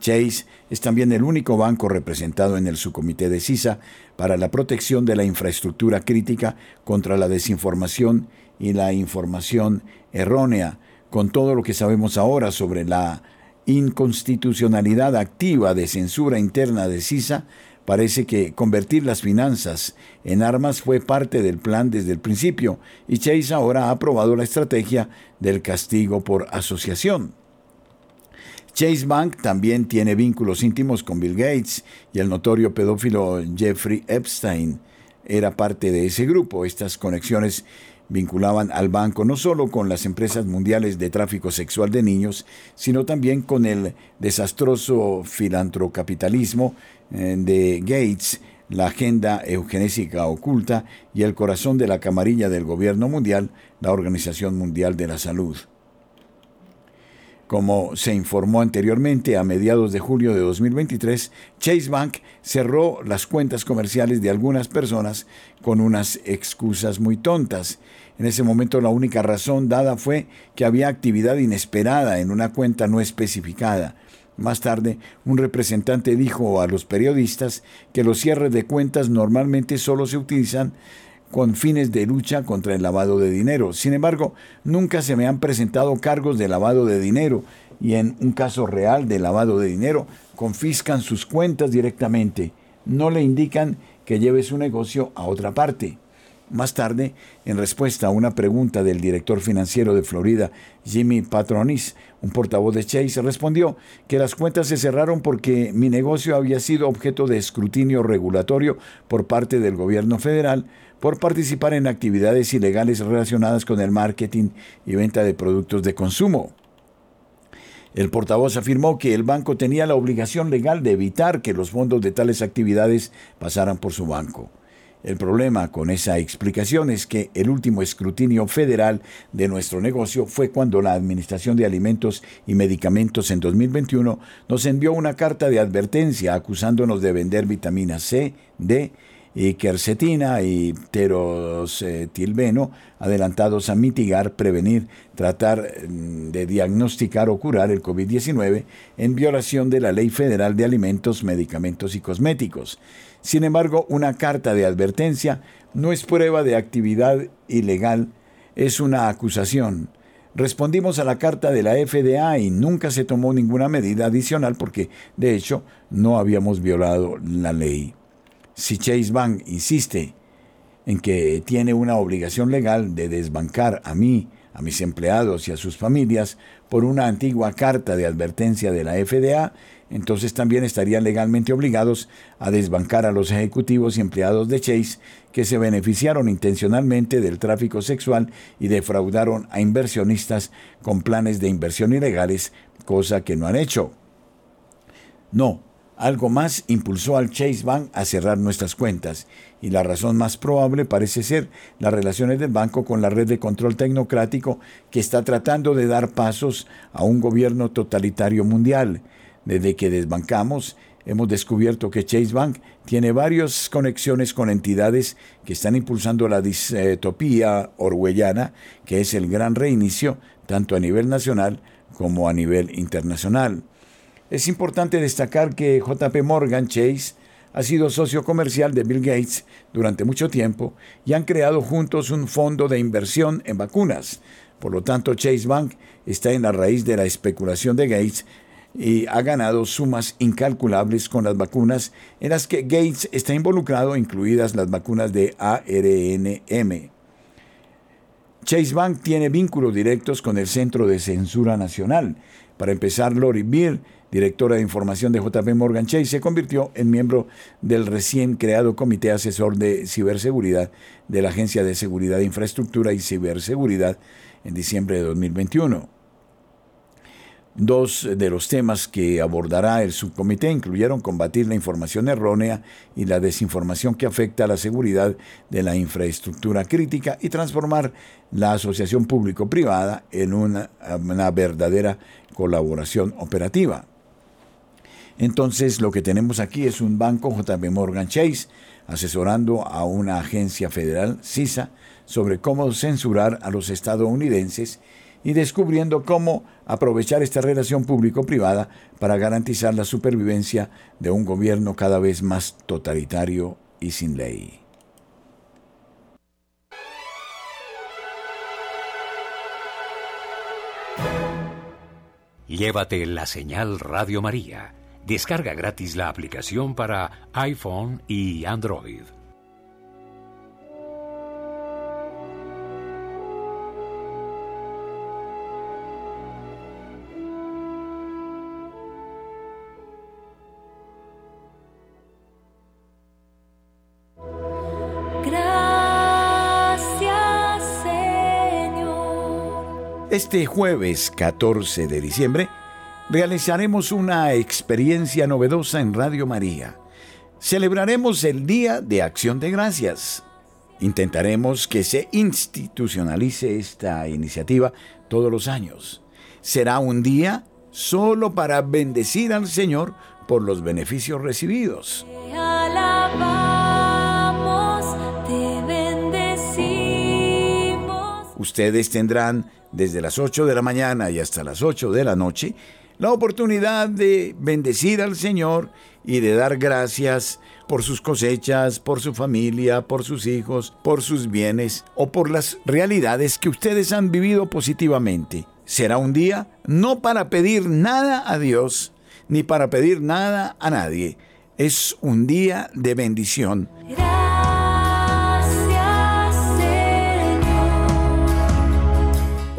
Speaker 1: Chase es también el único banco representado en el subcomité de CISA para la protección de la infraestructura crítica contra la desinformación y la información errónea, con todo lo que sabemos ahora sobre la inconstitucionalidad activa de censura interna de CISA, Parece que convertir las finanzas en armas fue parte del plan desde el principio y Chase ahora ha aprobado la estrategia del castigo por asociación. Chase Bank también tiene vínculos íntimos con Bill Gates y el notorio pedófilo Jeffrey Epstein era parte de ese grupo. Estas conexiones vinculaban al banco no solo con las empresas mundiales de tráfico sexual de niños, sino también con el desastroso filantrocapitalismo eh, de Gates, la agenda eugenésica oculta y el corazón de la camarilla del gobierno mundial, la Organización Mundial de la Salud. Como se informó anteriormente, a mediados de julio de 2023, Chase Bank cerró las cuentas comerciales de algunas personas con unas excusas muy tontas. En ese momento la única razón dada fue que había actividad inesperada en una cuenta no especificada. Más tarde, un representante dijo a los periodistas que los cierres de cuentas normalmente solo se utilizan con fines de lucha contra el lavado de dinero. Sin embargo, nunca se me han presentado cargos de lavado de dinero y en un caso real de lavado de dinero confiscan sus cuentas directamente. No le indican que lleve su negocio a otra parte. Más tarde, en respuesta a una pregunta del director financiero de Florida, Jimmy Patronis, un portavoz de Chase, respondió que las cuentas se cerraron porque mi negocio había sido objeto de escrutinio regulatorio por parte del gobierno federal por participar en actividades ilegales relacionadas con el marketing y venta de productos de consumo. El portavoz afirmó que el banco tenía la obligación legal de evitar que los fondos de tales actividades pasaran por su banco. El problema con esa explicación es que el último escrutinio federal de nuestro negocio fue cuando la Administración de Alimentos y Medicamentos en 2021 nos envió una carta de advertencia acusándonos de vender vitamina C, D y quercetina y pterosetilbeno adelantados a mitigar, prevenir, tratar mm, de diagnosticar o curar el COVID-19 en violación de la Ley Federal de Alimentos, Medicamentos y Cosméticos. Sin embargo, una carta de advertencia no es prueba de actividad ilegal, es una acusación. Respondimos a la carta de la FDA y nunca se tomó ninguna medida adicional porque, de hecho, no habíamos violado la ley. Si Chase Bank insiste en que tiene una obligación legal de desbancar a mí, a mis empleados y a sus familias por una antigua carta de advertencia de la FDA, entonces también estarían legalmente obligados a desbancar a los ejecutivos y empleados de Chase que se beneficiaron intencionalmente del tráfico sexual y defraudaron a inversionistas con planes de inversión ilegales, cosa que no han hecho. No, algo más impulsó al Chase Bank a cerrar nuestras cuentas, y la razón más probable parece ser las relaciones del banco con la red de control tecnocrático que está tratando de dar pasos a un gobierno totalitario mundial. Desde que desbancamos, hemos descubierto que Chase Bank tiene varias conexiones con entidades que están impulsando la distopía orwellana, que es el gran reinicio tanto a nivel nacional como a nivel internacional. Es importante destacar que JP Morgan Chase ha sido socio comercial de Bill Gates durante mucho tiempo y han creado juntos un fondo de inversión en vacunas. Por lo tanto, Chase Bank está en la raíz de la especulación de Gates y ha ganado sumas incalculables con las vacunas en las que Gates está involucrado, incluidas las vacunas de ARNM. Chase Bank tiene vínculos directos con el Centro de Censura Nacional. Para empezar, Lori Beer, directora de información de JP Morgan Chase, se convirtió en miembro del recién creado Comité Asesor de Ciberseguridad de la Agencia de Seguridad de Infraestructura y Ciberseguridad en diciembre de 2021. Dos de los temas que abordará el subcomité incluyeron combatir la información errónea y la desinformación que afecta a la seguridad de la infraestructura crítica y transformar la asociación público-privada en una, una, verdadera colaboración operativa. Entonces lo que tenemos aquí es un banco JP Morgan Chase asesorando a una agencia federal, CISA, sobre cómo censurar a los estadounidenses y descubriendo cómo aprovechar esta relación público-privada para garantizar la supervivencia de un gobierno cada vez más totalitario y sin ley.
Speaker 2: Llévate la señal Radio María. Descarga gratis la aplicación para iPhone y Android.
Speaker 1: Este jueves 14 de diciembre realizaremos una experiencia novedosa en Radio María. Celebraremos el Día de Acción de Gracias. Intentaremos que se institucionalice esta iniciativa todos los años. Será un día solo para bendecir al Señor por los beneficios recibidos. Ustedes tendrán desde las 8 de la mañana y hasta las 8 de la noche la oportunidad de bendecir al Señor y de dar gracias por sus cosechas, por su familia, por sus hijos, por sus bienes o por las realidades que ustedes han vivido positivamente. Será un día no para pedir nada a Dios ni para pedir nada a nadie. Es un día de bendición.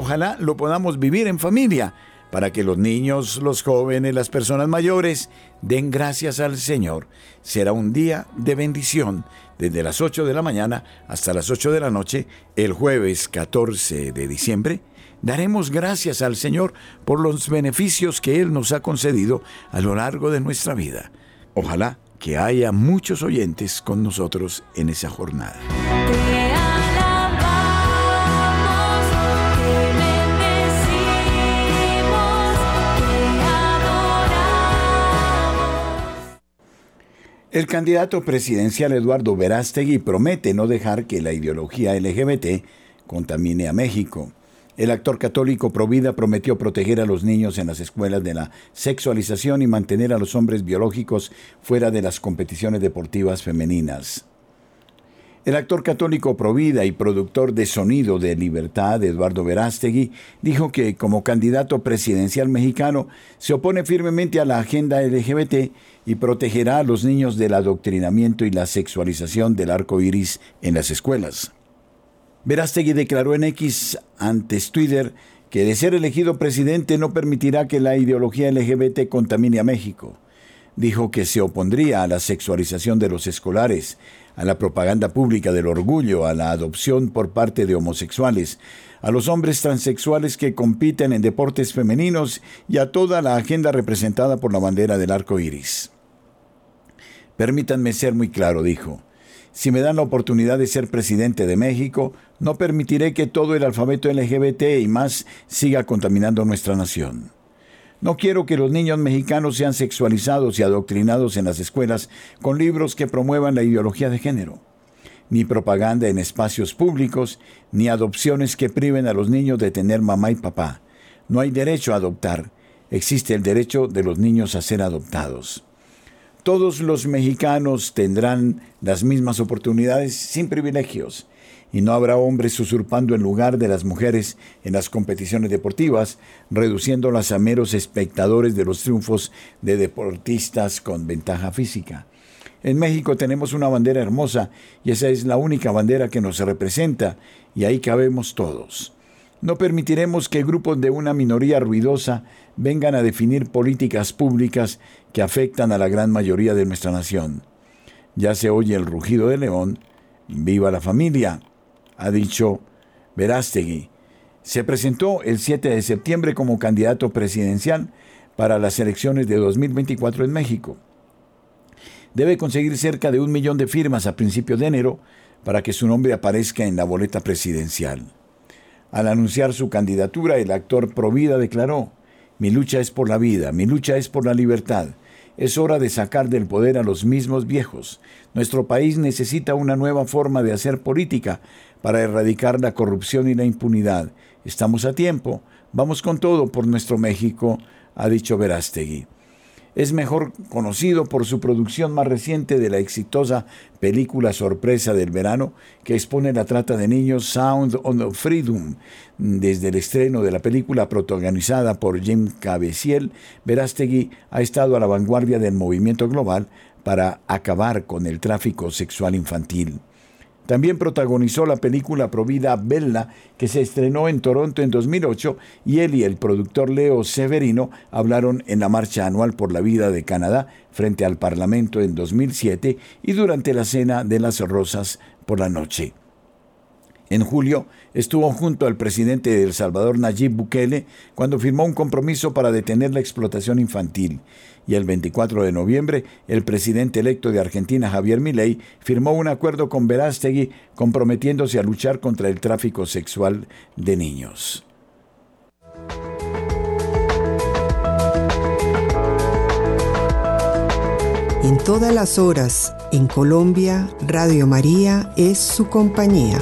Speaker 1: ojalá lo podamos vivir en familia, para que los niños, los jóvenes, las personas mayores den gracias al Señor. Será un día de bendición desde las 8 de la mañana hasta las 8 de la noche, el jueves 14 de diciembre. Daremos gracias al Señor por los beneficios que Él nos ha concedido a lo largo de nuestra vida. Ojalá que haya muchos oyentes con nosotros en esa jornada. El candidato presidencial Eduardo Verástegui promete no dejar que la ideología LGBT contamine a México. El actor católico Provida prometió proteger a los niños en las escuelas de la sexualización y mantener a los hombres biológicos fuera de las competiciones deportivas femeninas. El actor católico Provida y productor de Sonido de Libertad, Eduardo Verástegui, dijo que como candidato presidencial mexicano se opone firmemente a la agenda LGBT y protegerá a los niños del adoctrinamiento y la sexualización del arco iris en las escuelas. Verástegui declaró en X antes Twitter que de ser elegido presidente no permitirá que la ideología LGBT contamine a México. Dijo que se opondría a la sexualización de los escolares, a la propaganda pública del orgullo, a la adopción por parte de homosexuales, a los hombres transexuales que compiten en deportes femeninos y a toda la agenda representada por la bandera del arco iris. Permítanme ser muy claro, dijo. Si me dan la oportunidad de ser presidente de México, no permitiré que todo el alfabeto LGBT y más siga contaminando nuestra nación. No quiero que los niños mexicanos sean sexualizados y adoctrinados en las escuelas con libros que promuevan la ideología de género, ni propaganda en espacios públicos, ni adopciones que priven a los niños de tener mamá y papá. No hay derecho a adoptar, existe el derecho de los niños a ser adoptados. Todos los mexicanos tendrán las mismas oportunidades sin privilegios y no habrá hombres usurpando el lugar de las mujeres en las competiciones deportivas, reduciéndolas a meros espectadores de los triunfos de deportistas con ventaja física. En México tenemos una bandera hermosa y esa es la única bandera que nos representa y ahí cabemos todos. No permitiremos que grupos de una minoría ruidosa vengan a definir políticas públicas que afectan a la gran mayoría de nuestra nación. Ya se oye el rugido de león. Viva la familia, ha dicho Verástegui. Se presentó el 7 de septiembre como candidato presidencial para las elecciones de 2024 en México. Debe conseguir cerca de un millón de firmas a principios de enero para que su nombre aparezca en la boleta presidencial. Al anunciar su candidatura, el actor Provida declaró, Mi lucha es por la vida, mi lucha es por la libertad. Es hora de sacar del poder a los mismos viejos. Nuestro país necesita una nueva forma de hacer política para erradicar la corrupción y la impunidad. Estamos a tiempo. Vamos con todo por nuestro México, ha dicho Verástegui es mejor conocido por su producción más reciente de la exitosa película sorpresa del verano que expone la trata de niños Sound of Freedom. Desde el estreno de la película protagonizada por Jim Caviezel, Verástegui ha estado a la vanguardia del movimiento global para acabar con el tráfico sexual infantil. También protagonizó la película Provida Bella, que se estrenó en Toronto en 2008, y él y el productor Leo Severino hablaron en la Marcha Anual por la Vida de Canadá frente al Parlamento en 2007 y durante la Cena de las Rosas por la noche. En julio estuvo junto al presidente de El Salvador Nayib Bukele cuando firmó un compromiso para detener la explotación infantil. Y el 24 de noviembre, el presidente electo de Argentina, Javier Milei, firmó un acuerdo con Verástegui comprometiéndose a luchar contra el tráfico sexual de niños.
Speaker 9: En todas las horas, en Colombia, Radio María es su compañía.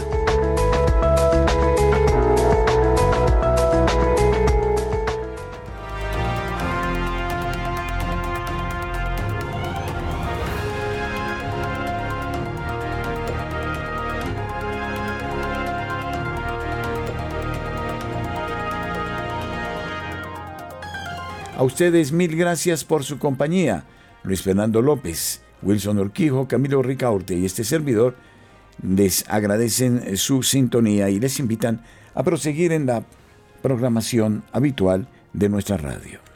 Speaker 1: A ustedes mil gracias por su compañía. Luis Fernando López, Wilson Orquijo, Camilo Ricaurte y este servidor les agradecen su sintonía y les invitan a proseguir en la programación habitual de nuestra radio.